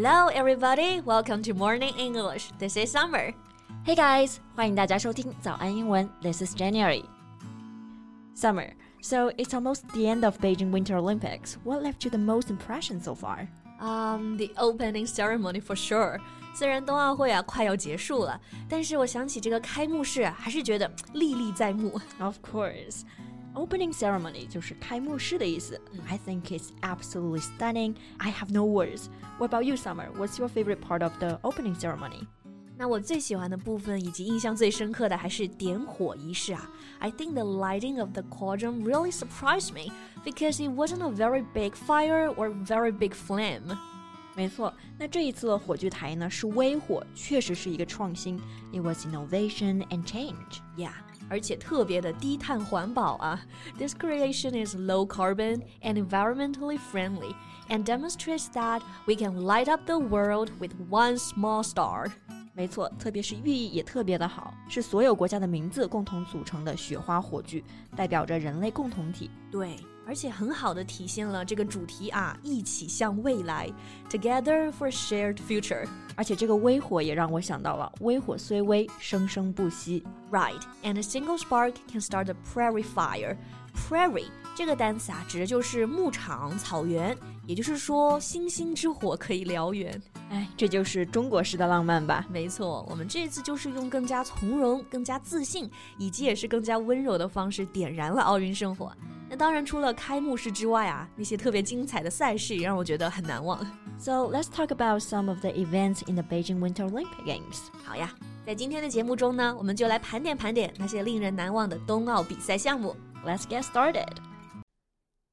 Hello, everybody. Welcome to Morning English. This is Summer. Hey guys，欢迎大家收听早安英文。This is January. Summer. So it's almost the end of Beijing Winter Olympics. What left you the most impression so far? Um, the opening ceremony for sure. 虽然冬奥会啊快要结束了，但是我想起这个开幕式啊，还是觉得历历在目。Of course. Opening ceremony 就是开幕式的意思。I think it's absolutely stunning. I have no words. What about you, Summer? What's your favorite part of the opening ceremony? 那我最喜欢的部分以及印象最深刻的还是点火仪式啊。I think the lighting of the cauldron really surprised me because it wasn't a very big fire or very big flame. 没错，那这一次的火炬台呢是微火，确实是一个创新。It was innovation and change. Yeah. 而且特别的低碳环保啊！This creation is low carbon and environmentally friendly and demonstrates that we can light up the world with one small star. 没错，特别是寓意也特别的好，是所有国家的名字共同组成的雪花火炬，代表着人类共同体。对。 而且很好的体现了这个主题啊，一起向未来，Together for shared future。而且这个微火也让我想到了，微火虽微，生生不息。Right, and a single spark can start a prairie fire. Prairie 这个单词啊，指的就是牧场、草原，也就是说，星星之火可以燎原。哎，这就是中国式的浪漫吧？没错，我们这次就是用更加从容、更加自信，以及也是更加温柔的方式点燃了奥运圣火。那当然，除了开幕式之外啊，那些特别精彩的赛事也让我觉得很难忘。So let's talk about some of the events in the Beijing Winter Olympic Games. 好呀，在今天的节目中呢，我们就来盘点盘点那些令人难忘的冬奥比赛项目。Let's get started.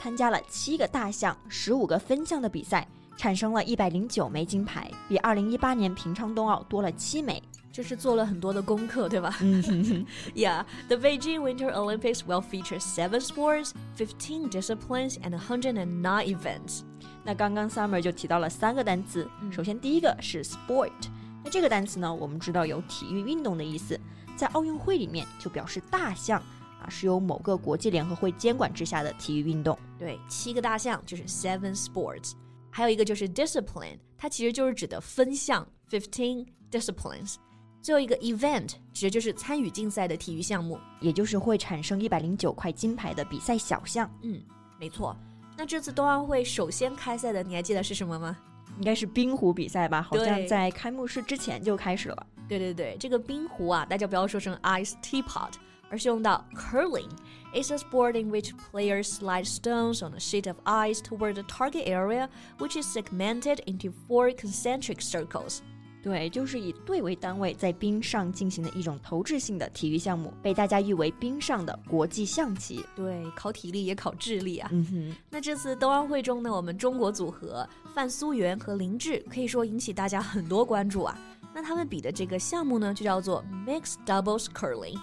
参加了七个大项、十五个分项的比赛，产生了一百零九枚金牌，比二零一八年平昌冬奥多了七枚。这是做了很多的功课，对吧？Yeah, the Beijing Winter Olympics will feature seven sports, fifteen disciplines, and a hundred and nine events. 那刚刚 Summer 就提到了三个单词，首先第一个是 sport。那这个单词呢，我们知道有体育运动的意思，在奥运会里面就表示大项。是由某个国际联合会监管之下的体育运动。对，七个大项就是 seven sports，还有一个就是 discipline，它其实就是指的分项 fifteen disciplines。最后一个 event 指的就是参与竞赛的体育项目，也就是会产生一百零九块金牌的比赛小项。嗯，没错。那这次冬奥会首先开赛的，你还记得是什么吗？应该是冰壶比赛吧？好像在开幕式之前就开始了。对对对，这个冰壶啊，大家不要说成 ice teapot。而是用到 curling. It's a sport in which players slide stones on a sheet of ice toward the target area, which is segmented into four concentric circles. 对，就是以队为单位在冰上进行的一种投掷性的体育项目，被大家誉为冰上的国际象棋。对，考体力也考智力啊。嗯哼。那这次冬奥会中呢，我们中国组合范苏媛和林志可以说引起大家很多关注啊。那他们比的这个项目呢，就叫做 mixed doubles curling。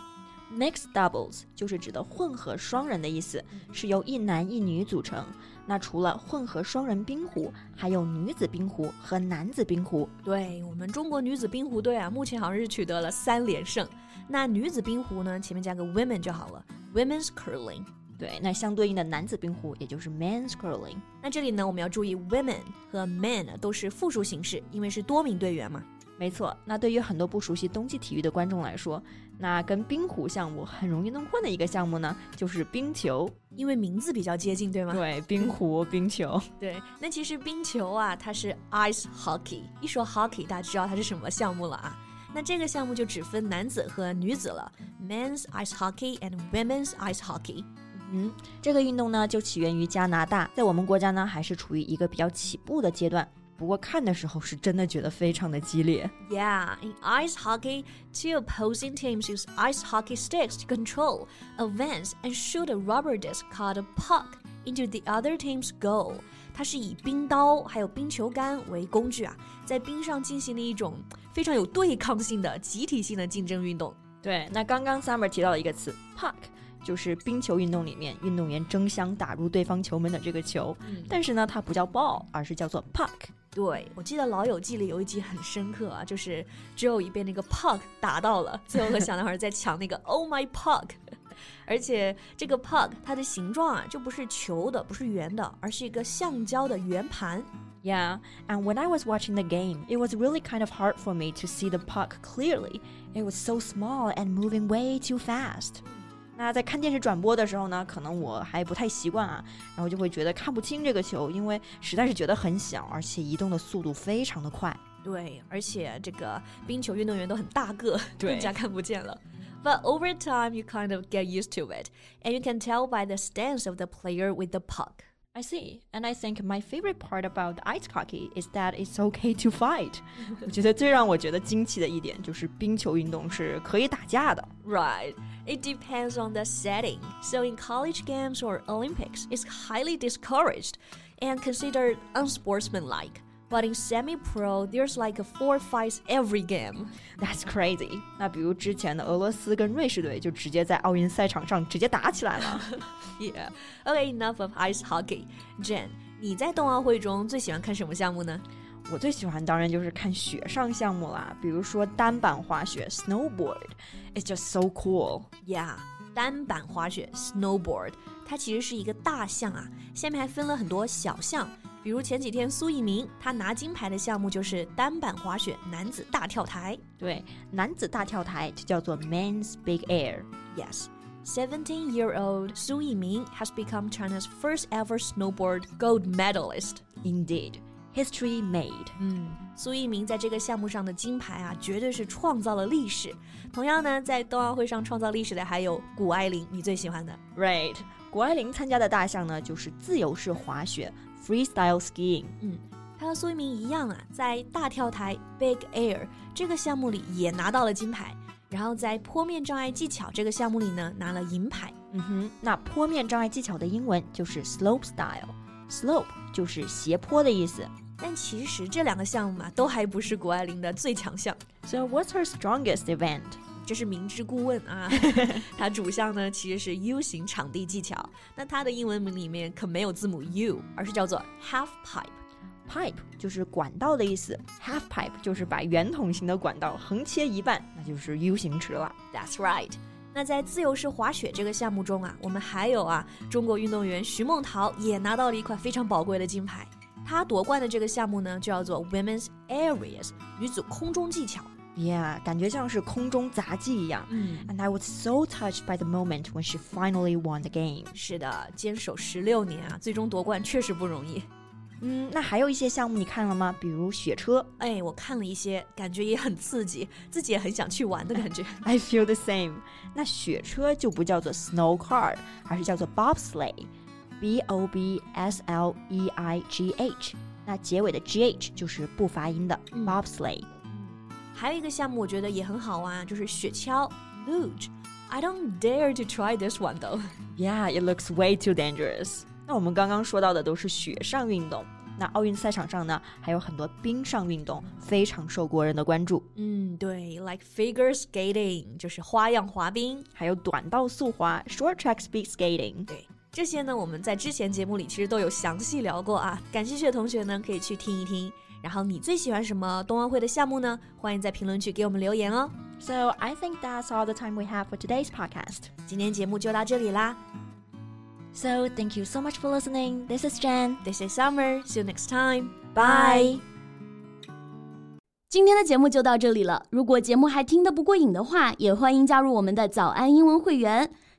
Mixed doubles 就是指的混合双人的意思，是由一男一女组成。那除了混合双人冰壶，还有女子冰壶和男子冰壶。对我们中国女子冰壶队啊，目前好像是取得了三连胜。那女子冰壶呢，前面加个 women 就好了，women's curling。对，那相对应的男子冰壶也就是 men's curling。那这里呢，我们要注意 women 和 men 都是复数形式，因为是多名队员嘛。没错，那对于很多不熟悉冬季体育的观众来说，那跟冰壶项目很容易弄混的一个项目呢，就是冰球，因为名字比较接近，对吗？对，冰壶、冰球。对，那其实冰球啊，它是 ice hockey。一说 hockey，大家知道它是什么项目了啊？那这个项目就只分男子和女子了，men's ice hockey and women's ice hockey。嗯，这个运动呢，就起源于加拿大，在我们国家呢，还是处于一个比较起步的阶段。不过看的时候是真的觉得非常的激烈。Yeah, in ice hockey, two opposing teams use ice hockey sticks to control, advance, and shoot a rubber disc called a puck into the other team's goal。它是以冰刀还有冰球杆为工具啊，在冰上进行了一种非常有对抗性的集体性的竞争运动。对，那刚刚 Summer 提到了一个词 puck， 就是冰球运动里面运动员争相打入对方球门的这个球，嗯但是呢，它不叫 ball，而是叫做 puck。对，我记得《老友记》里有一集很深刻啊，就是 Joey 被那个 puck 打到了，最后和小男孩在抢那个 Oh my puck，而且这个 puck 它的形状啊就不是球的，不是圆的，而是一个橡胶的圆盘。 Yeah, and when I was watching the game, it was really kind of hard for me to see the puck clearly. It was so small and moving way too fast. 那在看电视转播的时候呢，可能我还不太习惯啊，然后就会觉得看不清这个球，因为实在是觉得很小，而且移动的速度非常的快。对，而且这个冰球运动员都很大个，对更加看不见了。But over time, you kind of get used to it, and you can tell by the stance of the player with the puck. I see, and I think my favorite part about ice hockey is that it's okay to fight. 我觉得最让我觉得惊奇的一点就是冰球运动是可以打架的。 Right. It depends on the setting. So in college games or Olympics, it's highly discouraged and considered unsportsmanlike. But in semi-pro, there's like a four fights every game. That's crazy. 那比如之前的俄罗斯跟瑞士队就直接在奥运赛场上直接打起来了。 Yeah. Okay, enough of ice hockey. Jen, 你在冬奥会中最喜欢看什么项目呢？我最喜欢当然就是看雪上项目啦，比如说单板滑雪 （snowboard）。It's just so cool. Yeah，单板滑雪 （snowboard），它其实是一个大项啊，下面还分了很多小项。 比如前几天苏翊鸣他拿金牌的项目就是单板滑雪男子大跳台。对，男子大跳台就叫做 Men's Big Air。Yes，seventeen year old Su Yiming has become China's first ever snowboard gold medalist. Indeed, history made. 嗯，苏翊鸣在这个项目上的金牌啊，绝对是创造了历史。同样呢，在冬奥会上创造历史的还有谷爱凌，你最喜欢的。Right，谷爱凌参加的大项呢就是自由式滑雪 （freestyle skiing）。他和苏翊鸣一样啊，在大跳台 Big Air 这个项目里也拿到了金牌，然后在坡面障碍技巧这个项目里呢拿了银牌。嗯哼，那坡面障碍技巧的英文就是 slope style。slope 就是斜坡的意思。但其实这两个项目嘛，都还不是谷爱凌的最强项。 So what's her strongest event? 这是明知故问啊，它主项呢其实是 U 型场地技巧，那它的英文名里面可没有字母 U，而是叫做 half pipe。Pipe 就是管道的意思，half pipe 就是把圆筒形的管道横切一半，那就是 U 型池了。That's right。那在自由式滑雪这个项目中啊，我们还有啊，中国运动员徐梦桃也拿到了一块非常宝贵的金牌。她夺冠的这个项目呢，就叫做 Women's Aerials 女子空中技巧。Yeah，感觉像是空中杂技一样。嗯， And I was so touched by the moment when she finally won the game. 是的，坚守十六年啊，最终夺冠确实不容易。嗯，那还有一些项目你看了吗？比如雪车。哎，我看了一些，感觉也很刺激，自己也很想去玩的感觉。 I feel the same。那雪车就不叫做 snow car，而是叫做 bobsleigh，b o b s l e i g h。那结尾的 g h 就是不发音的、嗯 bobsleigh。 还有一个项目我觉得也很好玩，就是雪橇 luge。I don't dare to try this one though。 Yeah, it looks way too dangerous. 那我们刚刚说到的都是雪上运动，那奥运赛场上呢，还有很多冰上运动，非常受国人的关注，嗯，对，like figure skating 就是花样滑冰。还有短道速滑 （short track speed skating）。对，这些呢我们在之前节目里其实都有详细聊过啊，感兴趣的同学呢可以去听一听。 然后你最喜欢什么冬奥会的项目呢？欢迎在评论区给我们留言哦。So I think that's all the time we have for today's podcast. 今天节目就到这里啦 So thank you so much for listening. This is Jen.，This is Summer. See you next time. Bye. 今天的节目就到这里了。如果节目还听得不过瘾的话，也欢迎加入我们的早安英文会员。